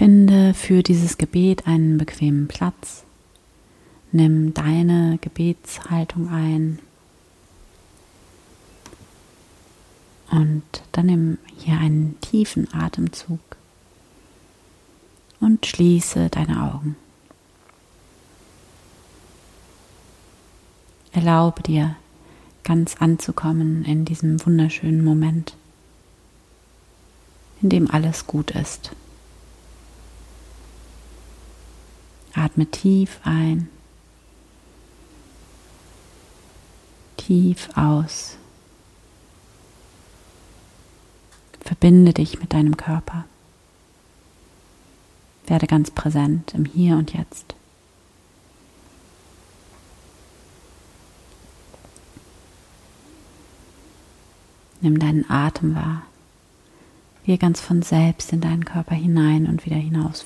Finde für dieses Gebet einen bequemen Platz. Nimm deine Gebetshaltung ein. Und dann nimm hier einen tiefen Atemzug und schließe deine Augen. Erlaube dir, ganz anzukommen in diesem wunderschönen Moment, in dem alles gut ist. Atme tief ein, tief aus. Verbinde dich mit deinem Körper. Werde ganz präsent im Hier und Jetzt. Nimm deinen Atem wahr, wie er ganz von selbst in deinen Körper hinein und wieder hinaus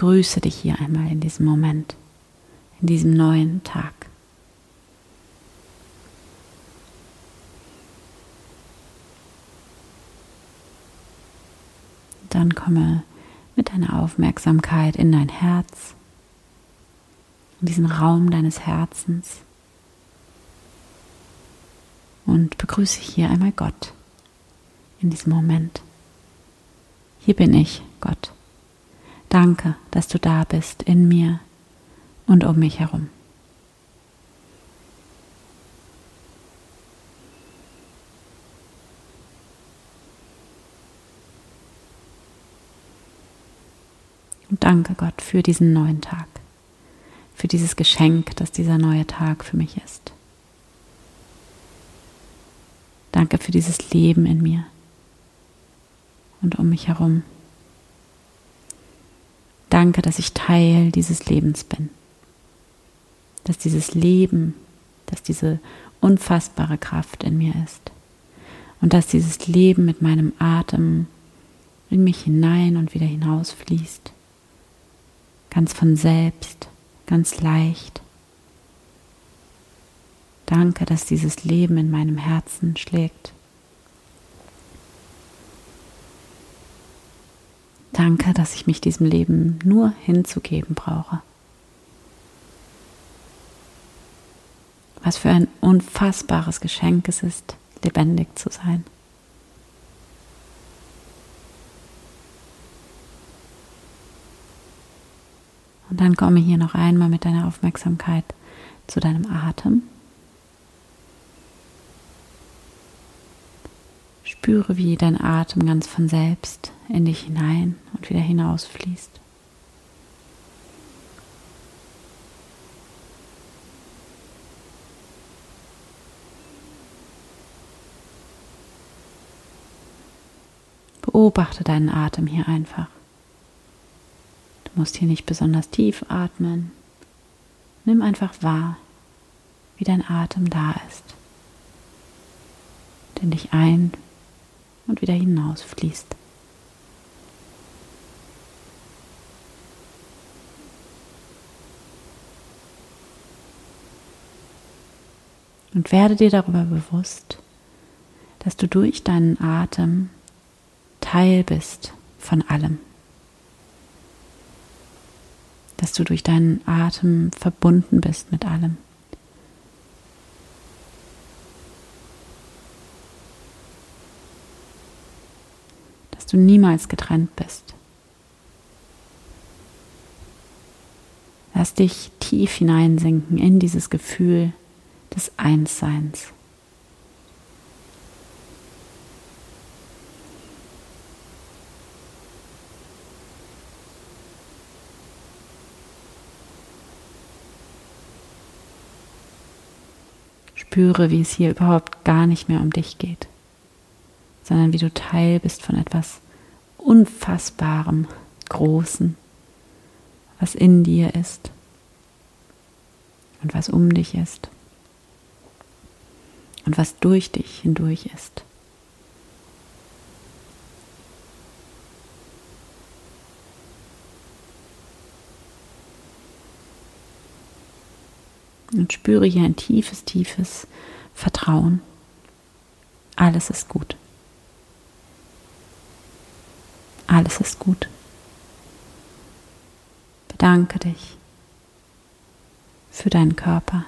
Begrüße dich hier einmal in diesem Moment, in diesem neuen Tag. Dann komme mit deiner Aufmerksamkeit in dein Herz, in diesen Raum deines Herzens und begrüße hier einmal Gott in diesem Moment. Hier bin ich, Gott. Danke, dass du da bist in mir und um mich herum. Und danke Gott für diesen neuen Tag, für dieses Geschenk, das dieser neue Tag für mich ist. Danke für dieses Leben in mir und um mich herum. Danke, dass ich Teil dieses Lebens bin. Dass dieses Leben, dass diese unfassbare Kraft in mir ist. Und dass dieses Leben mit meinem Atem in mich hinein und wieder hinaus fließt ganz von selbst, ganz leicht. Danke, dass dieses Leben in meinem Herzen schlägt. Danke, dass ich mich diesem Leben nur hinzugeben brauche. Was für ein unfassbares Geschenk es ist, lebendig zu sein. Und dann komme hier noch einmal mit deiner Aufmerksamkeit zu deinem Atem. Spüre, wie dein Atem ganz von selbst in dich hinein und wieder hinausfließt. Beobachte deinen Atem hier einfach. Du musst hier nicht besonders tief atmen. Nimm einfach wahr, wie dein Atem da ist, der dich ein und wieder hinaus Und werde dir darüber bewusst, dass du durch deinen Atem Teil bist von allem. dass du durch deinen Atem verbunden bist mit allem. Dass du niemals getrennt bist. Lass dich tief hineinsinken in dieses Gefühl des Einsseins. Spüre, wie es hier überhaupt gar nicht mehr um dich geht, sondern wie du Teil bist von etwas Unfassbarem, Großen, was in dir ist und was um dich ist und was durch dich hindurch ist. Und spüre hier ein tiefes, tiefes Vertrauen. Alles ist gut. Alles ist gut. Bedanke dich für deinen Körper.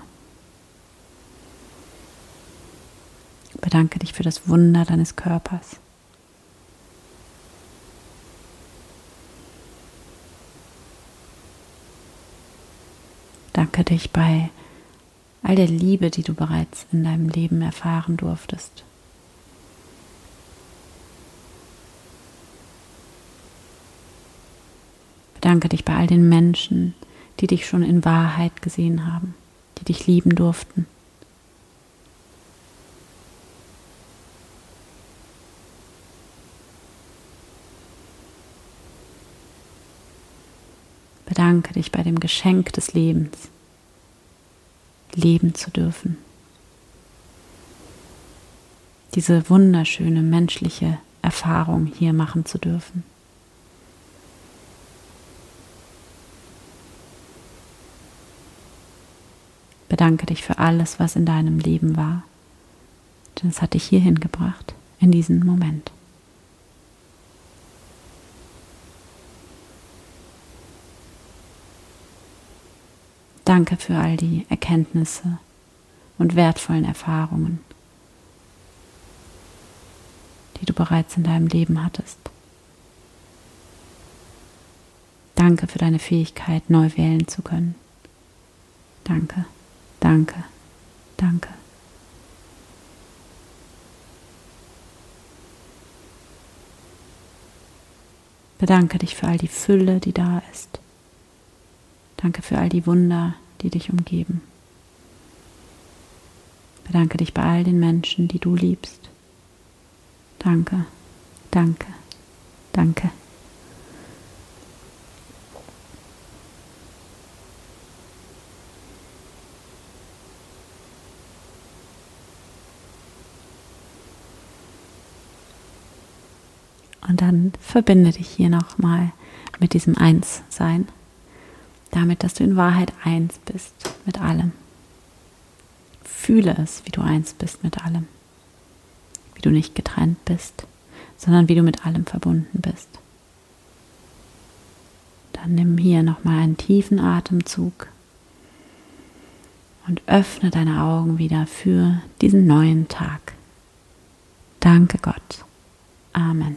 Bedanke dich für das Wunder deines Körpers. Danke dich bei all der Liebe, die du bereits in deinem Leben erfahren durftest. Bedanke dich bei all den Menschen, die dich schon in Wahrheit gesehen haben, die dich lieben durften. Bedanke dich bei dem Geschenk des Lebens, leben zu dürfen. Diese wunderschöne menschliche Erfahrung hier machen zu dürfen. Bedanke dich für alles, was in deinem Leben war, denn es hat dich hierhin gebracht, in diesen Moment. Danke für all die Erkenntnisse und wertvollen Erfahrungen, die du bereits in deinem Leben hattest. Danke für deine Fähigkeit, neu wählen zu können. Danke, danke, danke. Bedanke dich für all die Fülle, die da ist. Danke für all die Wunder, die dich umgeben. Bedanke dich bei all den Menschen, die du liebst. Danke, danke, danke. Und dann verbinde dich hier nochmal mit diesem Einssein damit, dass du in Wahrheit eins bist mit allem. Fühle es, wie du eins bist mit allem. Wie du nicht getrennt bist, sondern wie du mit allem verbunden bist. Dann nimm hier nochmal einen tiefen Atemzug und öffne deine Augen wieder für diesen neuen Tag. Danke Gott. Amen.